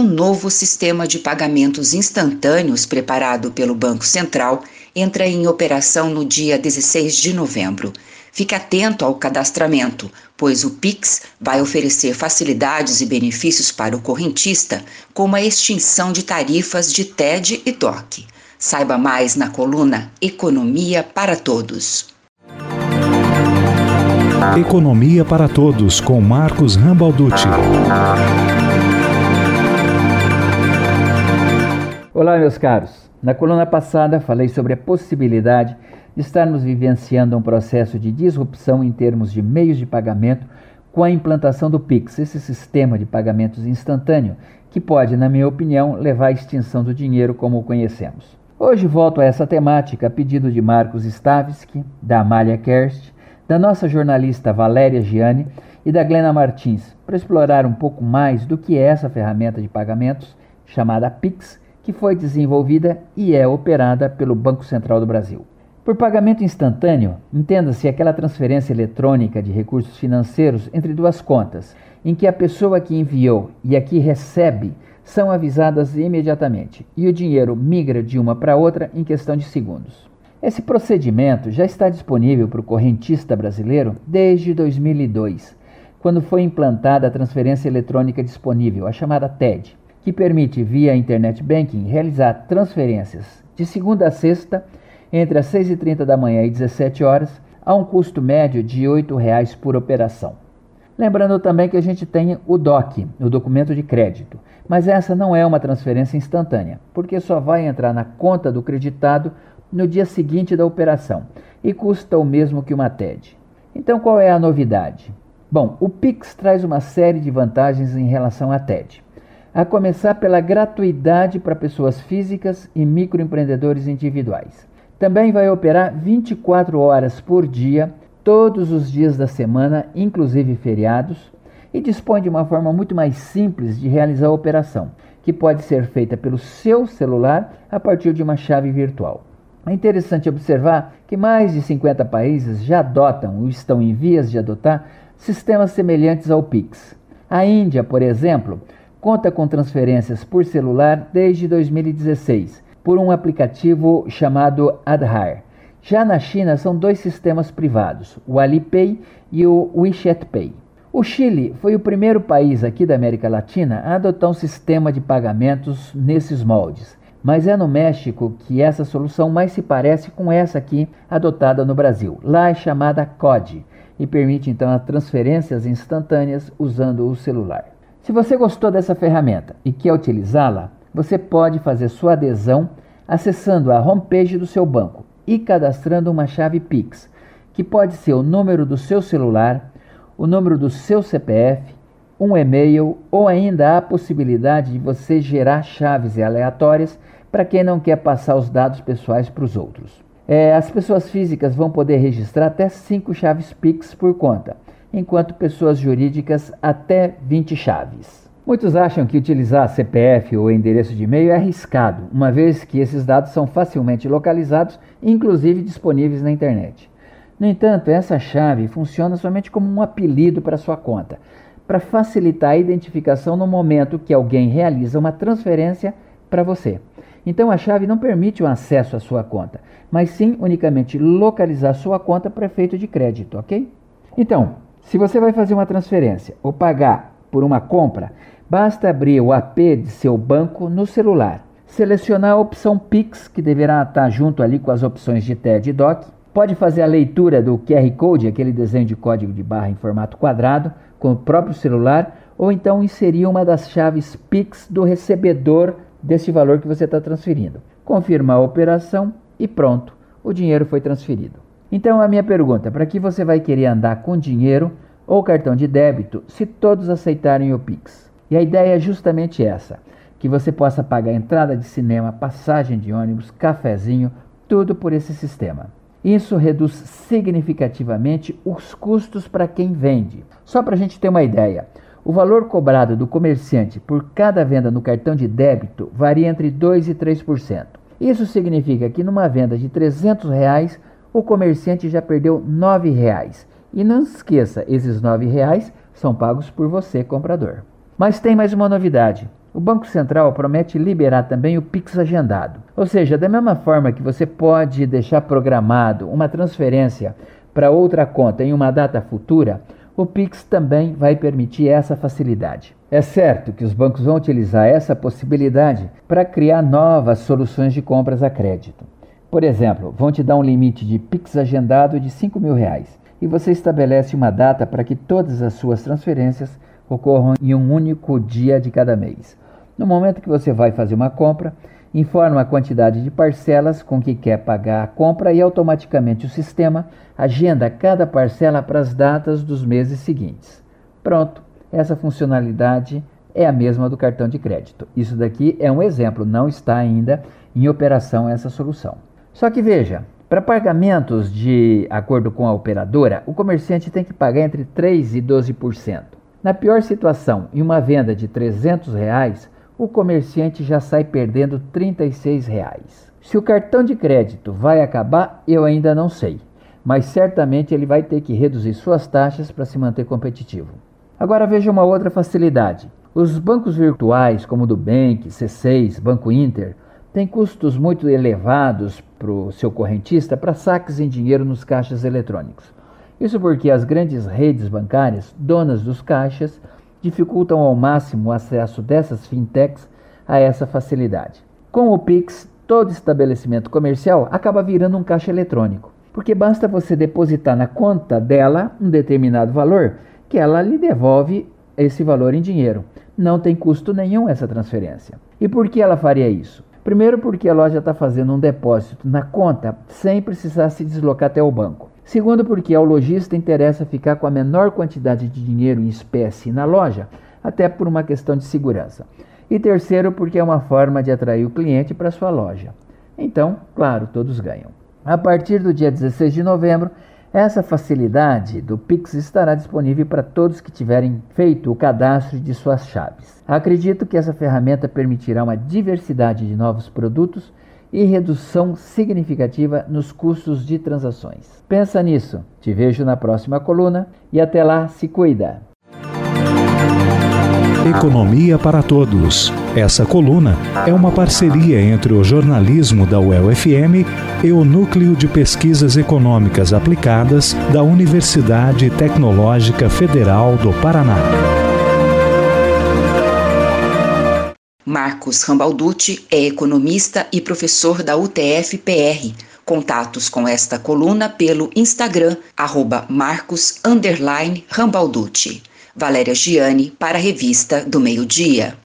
O novo sistema de pagamentos instantâneos preparado pelo Banco Central entra em operação no dia 16 de novembro. Fique atento ao cadastramento, pois o Pix vai oferecer facilidades e benefícios para o correntista, como a extinção de tarifas de TED e DOC. Saiba mais na coluna Economia para Todos. Economia para Todos com Marcos Rambalducci. Olá, meus caros. Na coluna passada falei sobre a possibilidade de estarmos vivenciando um processo de disrupção em termos de meios de pagamento com a implantação do Pix, esse sistema de pagamentos instantâneo que pode, na minha opinião, levar à extinção do dinheiro como o conhecemos. Hoje volto a essa temática a pedido de Marcos Stavski, da Amália Kerst, da nossa jornalista Valéria Gianni e da Glena Martins, para explorar um pouco mais do que é essa ferramenta de pagamentos chamada Pix que foi desenvolvida e é operada pelo Banco Central do Brasil. Por pagamento instantâneo, entenda-se aquela transferência eletrônica de recursos financeiros entre duas contas, em que a pessoa que enviou e a que recebe são avisadas imediatamente e o dinheiro migra de uma para outra em questão de segundos. Esse procedimento já está disponível para o correntista brasileiro desde 2002, quando foi implantada a transferência eletrônica disponível, a chamada TED que permite, via Internet Banking, realizar transferências de segunda a sexta, entre as 6h30 da manhã e 17 horas, a um custo médio de R$ 8,00 por operação. Lembrando também que a gente tem o DOC, o documento de crédito, mas essa não é uma transferência instantânea, porque só vai entrar na conta do creditado no dia seguinte da operação e custa o mesmo que uma TED. Então qual é a novidade? Bom, o Pix traz uma série de vantagens em relação à TED a começar pela gratuidade para pessoas físicas e microempreendedores individuais. Também vai operar 24 horas por dia, todos os dias da semana, inclusive feriados, e dispõe de uma forma muito mais simples de realizar a operação, que pode ser feita pelo seu celular a partir de uma chave virtual. É interessante observar que mais de 50 países já adotam ou estão em vias de adotar sistemas semelhantes ao Pix. A Índia, por exemplo, conta com transferências por celular desde 2016 por um aplicativo chamado Aadhaar. Já na China são dois sistemas privados, o Alipay e o WeChat Pay. O Chile foi o primeiro país aqui da América Latina a adotar um sistema de pagamentos nesses moldes, mas é no México que essa solução mais se parece com essa aqui adotada no Brasil. Lá é chamada COD e permite então as transferências instantâneas usando o celular. Se você gostou dessa ferramenta e quer utilizá-la, você pode fazer sua adesão acessando a homepage do seu banco e cadastrando uma chave Pix, que pode ser o número do seu celular, o número do seu CPF, um e-mail ou ainda a possibilidade de você gerar chaves aleatórias para quem não quer passar os dados pessoais para os outros. É, as pessoas físicas vão poder registrar até 5 chaves Pix por conta enquanto pessoas jurídicas até 20 chaves. Muitos acham que utilizar CPF ou endereço de e-mail é arriscado, uma vez que esses dados são facilmente localizados, inclusive disponíveis na internet. No entanto, essa chave funciona somente como um apelido para sua conta, para facilitar a identificação no momento que alguém realiza uma transferência para você. Então a chave não permite o acesso à sua conta, mas sim unicamente localizar sua conta para efeito de crédito, ok? Então, se você vai fazer uma transferência ou pagar por uma compra, basta abrir o AP de seu banco no celular, selecionar a opção Pix, que deverá estar junto ali com as opções de TED e DOC. Pode fazer a leitura do QR Code, aquele desenho de código de barra em formato quadrado, com o próprio celular, ou então inserir uma das chaves Pix do recebedor desse valor que você está transferindo. Confirmar a operação e pronto, o dinheiro foi transferido. Então a minha pergunta, para que você vai querer andar com dinheiro ou cartão de débito se todos aceitarem o Pix? E a ideia é justamente essa, que você possa pagar entrada de cinema, passagem de ônibus, cafezinho, tudo por esse sistema. Isso reduz significativamente os custos para quem vende. Só para a gente ter uma ideia, o valor cobrado do comerciante por cada venda no cartão de débito varia entre 2% e 3%. Isso significa que numa venda de 300 reais, o comerciante já perdeu R$ 9,00. E não esqueça, esses R$ 9,00 são pagos por você, comprador. Mas tem mais uma novidade. O Banco Central promete liberar também o Pix agendado. Ou seja, da mesma forma que você pode deixar programado uma transferência para outra conta em uma data futura, o Pix também vai permitir essa facilidade. É certo que os bancos vão utilizar essa possibilidade para criar novas soluções de compras a crédito. Por exemplo, vão te dar um limite de Pix agendado de 5 mil reais e você estabelece uma data para que todas as suas transferências ocorram em um único dia de cada mês. No momento que você vai fazer uma compra, informa a quantidade de parcelas com que quer pagar a compra e automaticamente o sistema agenda cada parcela para as datas dos meses seguintes. Pronto, essa funcionalidade é a mesma do cartão de crédito. Isso daqui é um exemplo, não está ainda em operação essa solução. Só que veja, para pagamentos de acordo com a operadora, o comerciante tem que pagar entre 3% e 12%. Na pior situação, em uma venda de 300 reais, o comerciante já sai perdendo 36 reais. Se o cartão de crédito vai acabar, eu ainda não sei, mas certamente ele vai ter que reduzir suas taxas para se manter competitivo. Agora veja uma outra facilidade. Os bancos virtuais, como o do Bank, C6, Banco Inter, têm custos muito elevados para o seu correntista para saques em dinheiro nos caixas eletrônicos. Isso porque as grandes redes bancárias, donas dos caixas, dificultam ao máximo o acesso dessas fintechs a essa facilidade. Com o Pix, todo estabelecimento comercial acaba virando um caixa eletrônico, porque basta você depositar na conta dela um determinado valor que ela lhe devolve esse valor em dinheiro. Não tem custo nenhum essa transferência. E por que ela faria isso? Primeiro, porque a loja está fazendo um depósito na conta sem precisar se deslocar até o banco. Segundo, porque ao lojista interessa ficar com a menor quantidade de dinheiro em espécie na loja, até por uma questão de segurança. E terceiro, porque é uma forma de atrair o cliente para sua loja. Então, claro, todos ganham. A partir do dia 16 de novembro, essa facilidade do Pix estará disponível para todos que tiverem feito o cadastro de suas chaves. Acredito que essa ferramenta permitirá uma diversidade de novos produtos e redução significativa nos custos de transações. Pensa nisso. Te vejo na próxima coluna e até lá, se cuida. Economia para Todos. Essa coluna é uma parceria entre o jornalismo da UEL-FM e o Núcleo de Pesquisas Econômicas Aplicadas da Universidade Tecnológica Federal do Paraná. Marcos Rambalducci é economista e professor da UTF-PR. Contatos com esta coluna pelo Instagram, arroba Marcos Rambalducci. Valéria Giani para a Revista do Meio Dia.